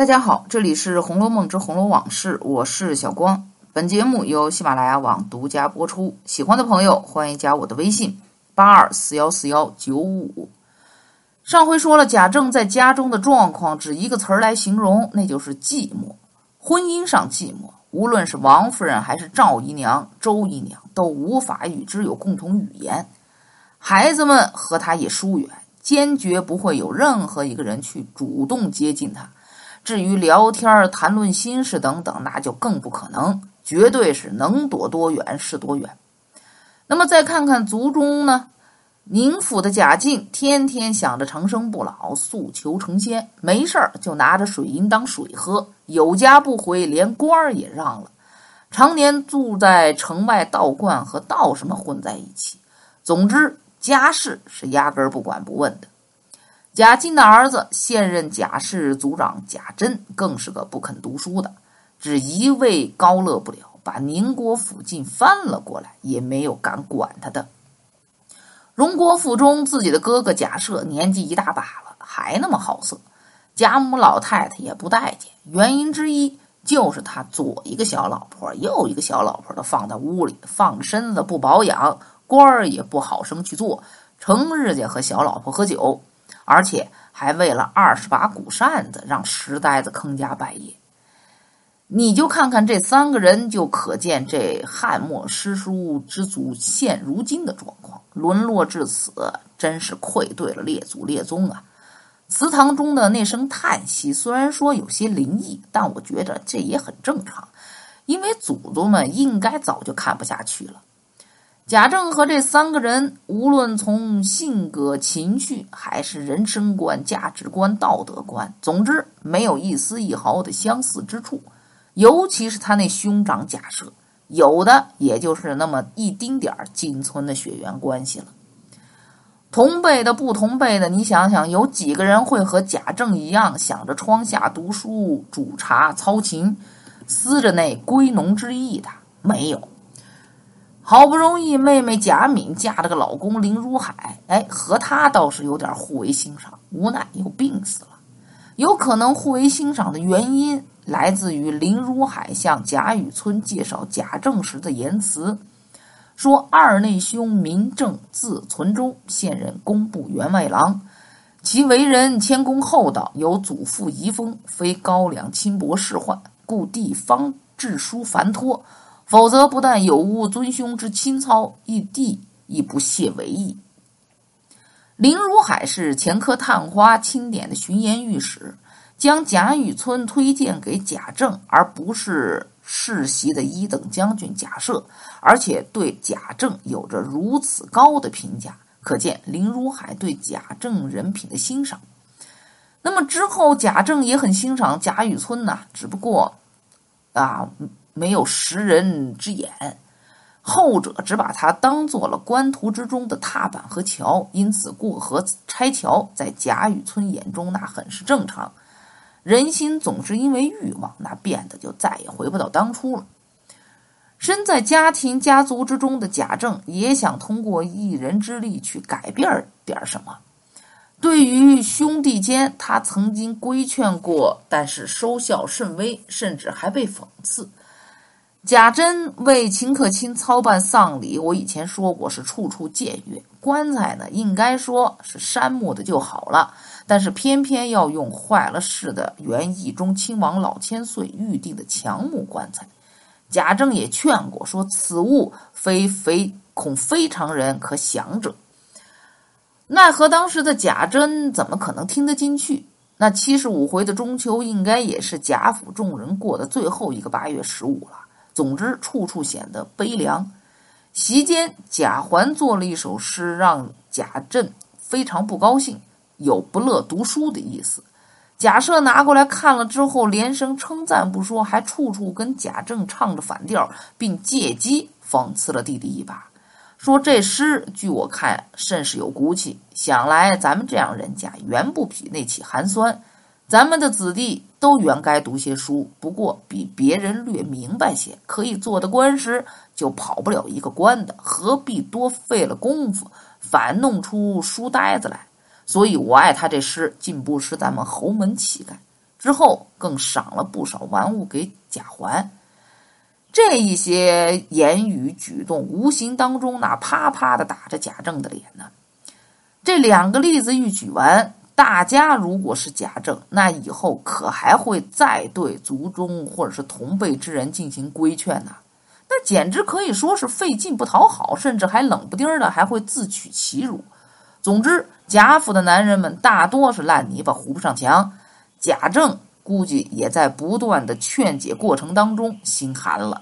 大家好，这里是《红楼梦之红楼往事》，我是小光。本节目由喜马拉雅网独家播出。喜欢的朋友欢迎加我的微信：八二四幺四幺九五五。上回说了贾政在家中的状况，只一个词儿来形容，那就是寂寞。婚姻上寂寞，无论是王夫人还是赵姨娘、周姨娘，都无法与之有共同语言。孩子们和他也疏远，坚决不会有任何一个人去主动接近他。至于聊天、谈论心事等等，那就更不可能，绝对是能躲多远是多远。那么再看看族中呢，宁府的贾静天天想着长生不老、诉求成仙，没事儿就拿着水银当水喝，有家不回，连官儿也让了，常年住在城外道观和道士们混在一起。总之，家事是压根儿不管不问的。贾进的儿子，现任贾氏族长贾珍，更是个不肯读书的，只一味高乐不了，把宁国府竟翻了过来，也没有敢管他的。荣国府中，自己的哥哥贾赦年纪一大把了，还那么好色，贾母老太太也不待见。原因之一就是他左一个小老婆，右一个小老婆的放在屋里，放着身子不保养，官儿也不好生去做，成日家和小老婆喝酒。而且还为了二十把古扇子，让石呆子坑家败业。你就看看这三个人，就可见这汉末诗书之祖现如今的状况，沦落至此，真是愧对了列祖列宗啊！祠堂中的那声叹息，虽然说有些灵异，但我觉得这也很正常，因为祖宗们应该早就看不下去了。贾政和这三个人，无论从性格、情绪，还是人生观、价值观、道德观，总之没有一丝一毫的相似之处。尤其是他那兄长贾赦，有的也就是那么一丁点儿仅存的血缘关系了。同辈的、不同辈的，你想想，有几个人会和贾政一样，想着窗下读书、煮茶、操琴，思着那归农之意的？没有。好不容易妹妹贾敏嫁了个老公林如海，哎，和他倒是有点互为欣赏，无奈又病死了。有可能互为欣赏的原因来自于林如海向贾雨村介绍贾政时的言辞，说二内兄名正，字存周，现任工部员外郎，其为人谦恭厚道，有祖父遗风，非高粱轻薄仕宦，故地方治书繁托。否则，不但有误尊兄之亲操，义弟亦不屑为意。林如海是前科探花钦点的巡盐御史，将贾雨村推荐给贾政，而不是世袭的一等将军贾赦，而且对贾政有着如此高的评价，可见林如海对贾政人品的欣赏。那么之后，贾政也很欣赏贾雨村呐，只不过啊。没有识人之眼，后者只把他当做了官途之中的踏板和桥，因此过河拆桥在贾雨村眼中那很是正常。人心总是因为欲望，那变得就再也回不到当初了。身在家庭家族之中的贾政，也想通过一人之力去改变点什么。对于兄弟间，他曾经规劝过，但是收效甚微，甚至还被讽刺。贾珍为秦可卿操办丧礼，我以前说过是处处僭越。棺材呢，应该说是杉木的就好了，但是偏偏要用坏了事的元义中亲王老千岁预定的强木棺材。贾政也劝过，说此物非非恐非常人可享者。奈何当时的贾珍怎么可能听得进去？那七十五回的中秋，应该也是贾府众人过的最后一个八月十五了。总之，处处显得悲凉。席间，贾环做了一首诗，让贾政非常不高兴，有不乐读书的意思。贾赦拿过来看了之后，连声称赞不说，还处处跟贾政唱着反调，并借机讽刺了弟弟一把，说这诗据我看甚是有骨气。想来咱们这样人家，原不比那起寒酸。咱们的子弟都原该读些书，不过比别人略明白些，可以做的官时就跑不了一个官的，何必多费了功夫，反弄出书呆子来？所以我爱他这诗，进步是咱们侯门气概。之后更赏了不少玩物给贾环。这一些言语举动，无形当中那啪啪的打着贾政的脸呢。这两个例子一举完，大家如果是贾政，那以后可还会再对族中或者是同辈之人进行规劝呢？那简直可以说是费劲不讨好，甚至还冷不丁的还会自取其辱。总之，贾府的男人们大多是烂泥巴糊不上墙，贾政估计也在不断的劝解过程当中心寒了。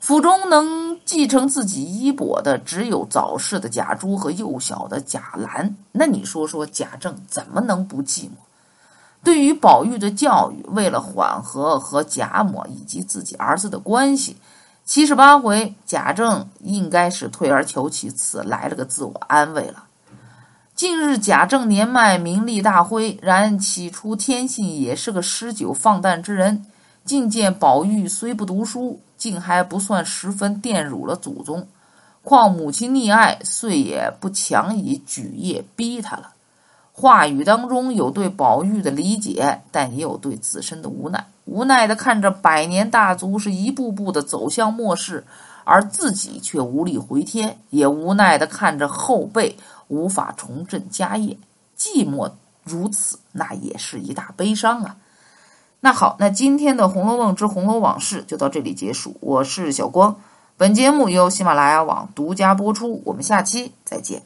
府中能继承自己衣钵的，只有早逝的贾珠和幼小的贾兰。那你说说，贾政怎么能不寂寞？对于宝玉的教育，为了缓和和贾母以及自己儿子的关系，七十八回，贾政应该是退而求其次，来了个自我安慰了。近日贾政年迈，名利大灰，然起初天性也是个诗酒放荡之人。竟见宝玉虽不读书，竟还不算十分玷辱了祖宗。况母亲溺爱，遂也不强以举业逼他了。话语当中有对宝玉的理解，但也有对自身的无奈。无奈的看着百年大族是一步步的走向末世，而自己却无力回天；也无奈的看着后辈无法重振家业，寂寞如此，那也是一大悲伤啊。那好，那今天的《红楼梦之红楼往事》就到这里结束。我是小光，本节目由喜马拉雅网独家播出。我们下期再见。